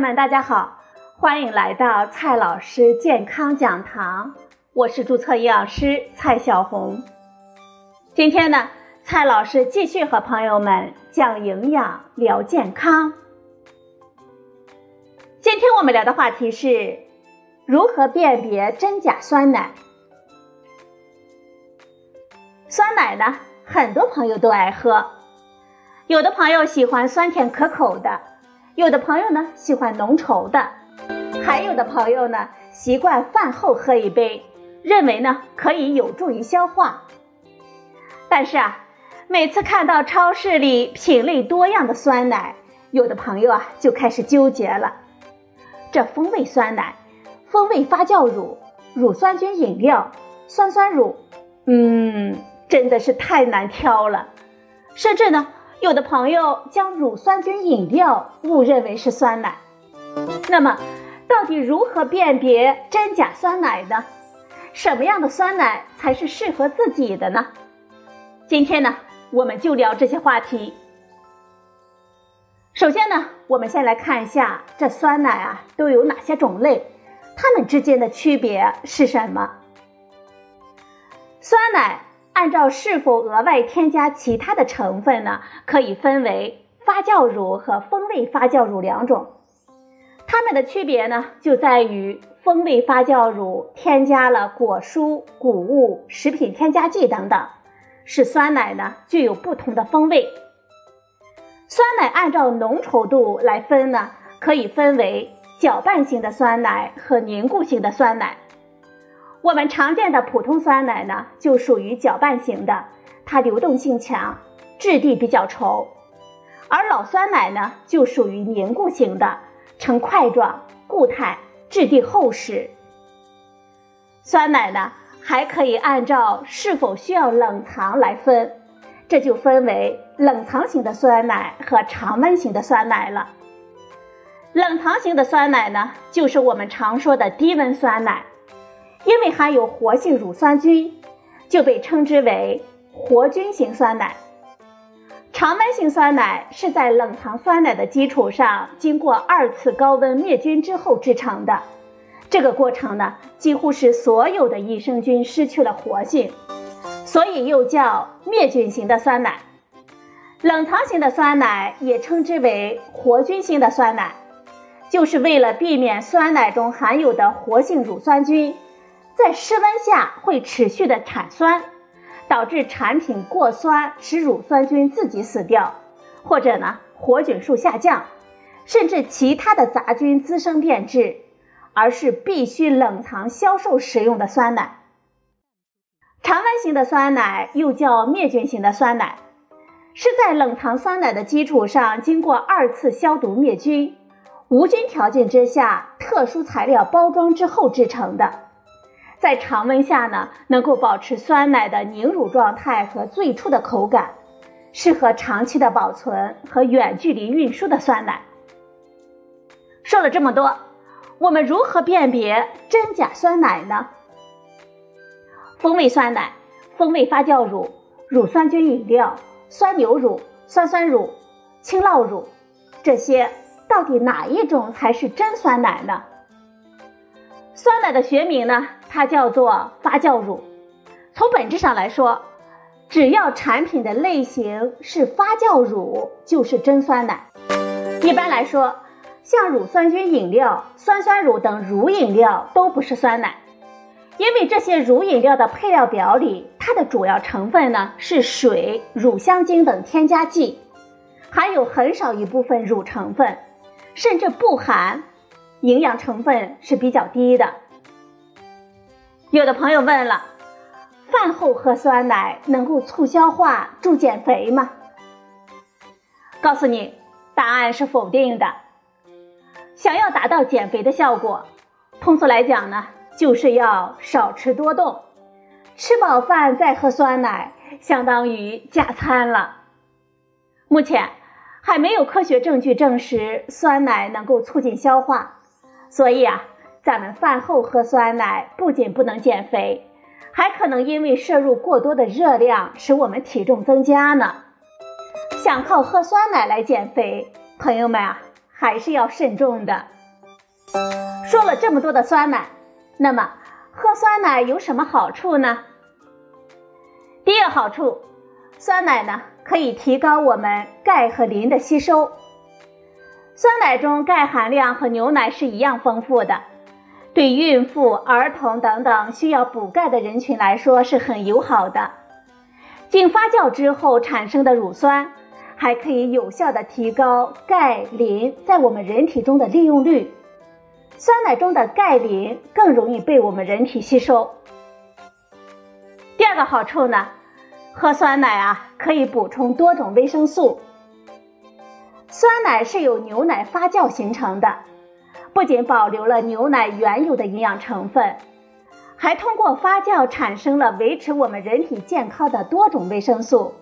们，大家好，欢迎来到蔡老师健康讲堂，我是注册营养师蔡小红。今天呢，蔡老师继续和朋友们讲营养、聊健康。今天我们聊的话题是如何辨别真假酸奶。酸奶呢，很多朋友都爱喝，有的朋友喜欢酸甜可口的。有的朋友呢喜欢浓稠的，还有的朋友呢习惯饭后喝一杯，认为呢可以有助于消化。但是啊，每次看到超市里品类多样的酸奶，有的朋友啊就开始纠结了：这风味酸奶、风味发酵乳、乳酸菌饮料、酸酸乳，嗯，真的是太难挑了，甚至呢。有的朋友将乳酸菌饮料误认为是酸奶，那么到底如何辨别真假酸奶呢？什么样的酸奶才是适合自己的呢？今天呢，我们就聊这些话题。首先呢，我们先来看一下这酸奶啊都有哪些种类，它们之间的区别是什么？酸奶。按照是否额外添加其他的成分呢？可以分为发酵乳和风味发酵乳两种。它们的区别呢，就在于风味发酵乳添加了果蔬、谷物、食品添加剂等等，使酸奶呢具有不同的风味。酸奶按照浓稠度来分呢，可以分为搅拌型的酸奶和凝固型的酸奶。我们常见的普通酸奶呢，就属于搅拌型的，它流动性强，质地比较稠；而老酸奶呢，就属于凝固型的，呈块状、固态，质地厚实。酸奶呢，还可以按照是否需要冷藏来分，这就分为冷藏型的酸奶和常温型的酸奶了。冷藏型的酸奶呢，就是我们常说的低温酸奶。因为含有活性乳酸菌，就被称之为活菌型酸奶。常温型酸奶是在冷藏酸奶的基础上，经过二次高温灭菌之后制成的。这个过程呢，几乎使所有的益生菌失去了活性，所以又叫灭菌型的酸奶。冷藏型的酸奶也称之为活菌型的酸奶，就是为了避免酸奶中含有的活性乳酸菌。在室温下会持续的产酸，导致产品过酸，使乳酸菌自己死掉，或者呢活菌数下降，甚至其他的杂菌滋生变质，而是必须冷藏销售使用的酸奶。常温型的酸奶又叫灭菌型的酸奶，是在冷藏酸奶的基础上经过二次消毒灭菌，无菌条件之下特殊材料包装之后制成的。在常温下呢，能够保持酸奶的凝乳状态和最初的口感，适合长期的保存和远距离运输的酸奶。说了这么多，我们如何辨别真假酸奶呢？风味酸奶、风味发酵乳、乳酸菌饮料、酸牛乳、酸酸乳、青酪乳，这些到底哪一种才是真酸奶呢？酸奶的学名呢，它叫做发酵乳。从本质上来说，只要产品的类型是发酵乳，就是真酸奶。一般来说，像乳酸菌饮料、酸酸乳等乳饮料都不是酸奶，因为这些乳饮料的配料表里，它的主要成分呢是水、乳香精等添加剂，含有很少一部分乳成分，甚至不含。营养成分是比较低的。有的朋友问了，饭后喝酸奶能够促消化、助减肥吗？告诉你，答案是否定的。想要达到减肥的效果，通俗来讲呢，就是要少吃多动，吃饱饭再喝酸奶，相当于加餐了。目前还没有科学证据证实酸奶能够促进消化。所以啊，咱们饭后喝酸奶不仅不能减肥，还可能因为摄入过多的热量，使我们体重增加呢。想靠喝酸奶来减肥，朋友们啊，还是要慎重的。说了这么多的酸奶，那么喝酸奶有什么好处呢？第一个好处，酸奶呢可以提高我们钙和磷的吸收。酸奶中钙含量和牛奶是一样丰富的，对孕妇、儿童等等需要补钙的人群来说是很友好的。经发酵之后产生的乳酸，还可以有效的提高钙磷在我们人体中的利用率。酸奶中的钙磷更容易被我们人体吸收。第二个好处呢，喝酸奶啊可以补充多种维生素。酸奶是由牛奶发酵形成的，不仅保留了牛奶原有的营养成分，还通过发酵产生了维持我们人体健康的多种维生素，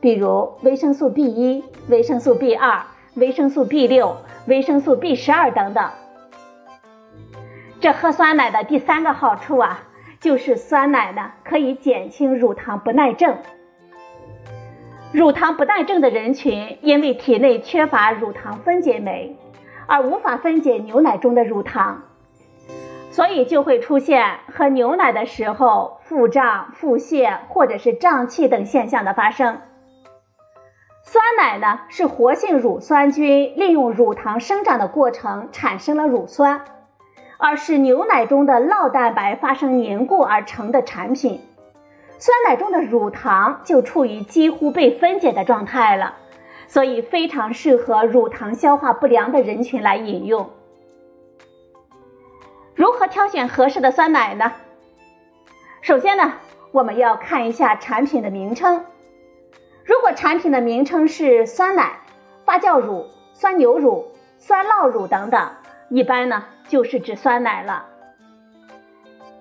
比如维生素 B 一、维生素 B 二、维生素 B 六、维生素 B 十二等等。这喝酸奶的第三个好处啊，就是酸奶呢可以减轻乳糖不耐症。乳糖不耐症的人群，因为体内缺乏乳糖分解酶，而无法分解牛奶中的乳糖，所以就会出现喝牛奶的时候腹胀、腹泻或者是胀气等现象的发生。酸奶呢，是活性乳酸菌利用乳糖生长的过程产生了乳酸，而使牛奶中的酪蛋白发生凝固而成的产品。酸奶中的乳糖就处于几乎被分解的状态了，所以非常适合乳糖消化不良的人群来饮用。如何挑选合适的酸奶呢？首先呢，我们要看一下产品的名称。如果产品的名称是酸奶、发酵乳、酸牛乳、酸酪乳等等，一般呢就是指酸奶了。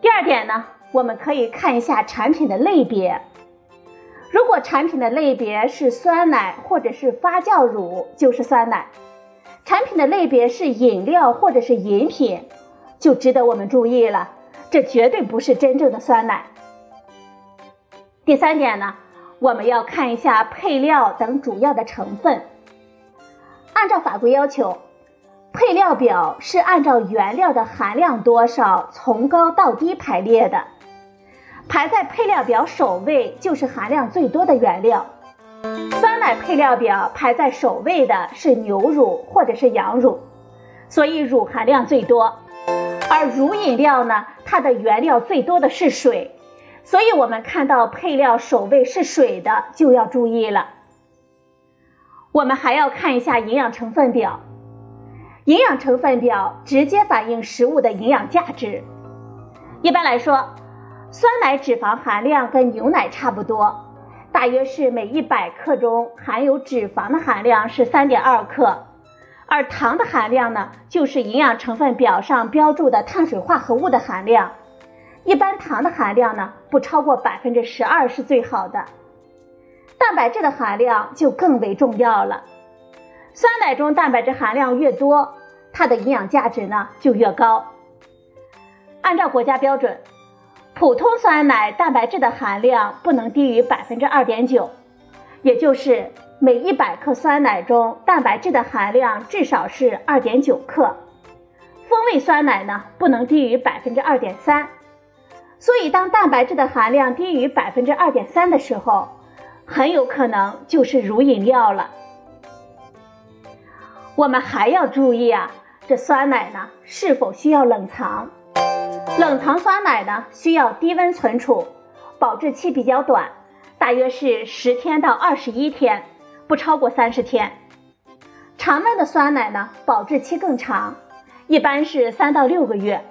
第二点呢。我们可以看一下产品的类别，如果产品的类别是酸奶或者是发酵乳，就是酸奶；产品的类别是饮料或者是饮品，就值得我们注意了，这绝对不是真正的酸奶。第三点呢，我们要看一下配料等主要的成分，按照法规要求。配料表是按照原料的含量多少从高到低排列的。排在配料表首位就是含量最多的原料，酸奶配料表排在首位的是牛乳或者是羊乳，所以乳含量最多。而乳饮料呢，它的原料最多的是水，所以我们看到配料首位是水的就要注意了。我们还要看一下营养成分表，营养成分表直接反映食物的营养价值。一般来说。酸奶脂肪含量跟牛奶差不多，大约是每一百克中含有脂肪的含量是三点二克，而糖的含量呢，就是营养成分表上标注的碳水化合物的含量。一般糖的含量呢，不超过百分之十二是最好的。蛋白质的含量就更为重要了，酸奶中蛋白质含量越多，它的营养价值呢就越高。按照国家标准。普通酸奶蛋白质的含量不能低于百分之二点九，也就是每一百克酸奶中蛋白质的含量至少是二点九克。风味酸奶呢不能低于百分之二点三，所以当蛋白质的含量低于百分之二点三的时候，很有可能就是乳饮料了。我们还要注意啊，这酸奶呢是否需要冷藏？冷藏酸奶呢，需要低温存储，保质期比较短，大约是十天到二十一天，不超过三十天。常温的酸奶呢，保质期更长，一般是三到六个月。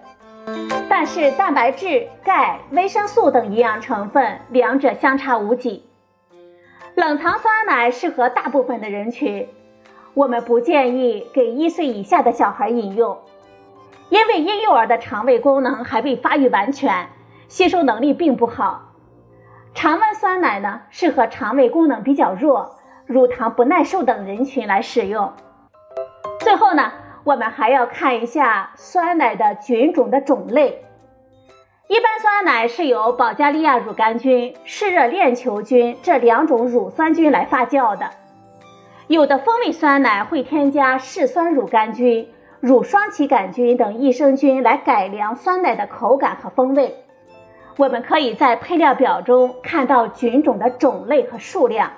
但是蛋白质、钙、维生素等营养成分两者相差无几。冷藏酸奶适合大部分的人群，我们不建议给一岁以下的小孩饮用。因为婴幼儿的肠胃功能还未发育完全，吸收能力并不好。常温酸奶呢，适合肠胃功能比较弱、乳糖不耐受等人群来使用。最后呢，我们还要看一下酸奶的菌种的种类。一般酸奶是由保加利亚乳杆菌、嗜热链球菌这两种乳酸菌来发酵的。有的风味酸奶会添加嗜酸乳杆菌、乳双歧杆菌等益生菌来改良酸奶的口感和风味。我们可以在配料表中看到菌种的种类和数量。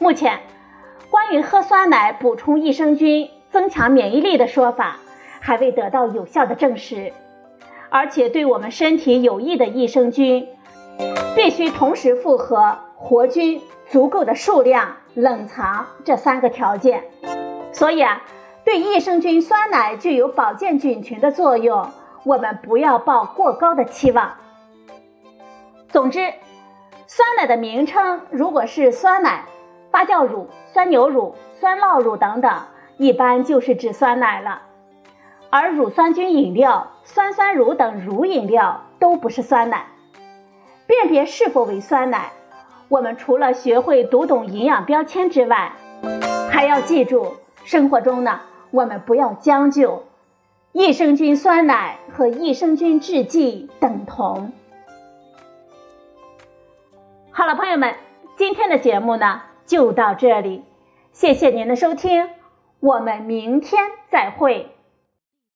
目前，关于喝酸奶补充益生菌、增强免疫力的说法还未得到有效的证实，而且对我们身体有益的益生菌必须同时符合活菌足够的数量。冷藏这三个条件，所以啊，对益生菌酸奶具有保健菌群的作用，我们不要抱过高的期望。总之，酸奶的名称如果是酸奶、发酵乳、酸牛乳、酸酪乳等等，一般就是指酸奶了。而乳酸菌饮料、酸酸乳等乳饮料都不是酸奶。辨别是否为酸奶。我们除了学会读懂营养标签之外，还要记住，生活中呢，我们不要将就，益生菌酸奶和益生菌制剂等同。好了，朋友们，今天的节目呢就到这里，谢谢您的收听，我们明天再会。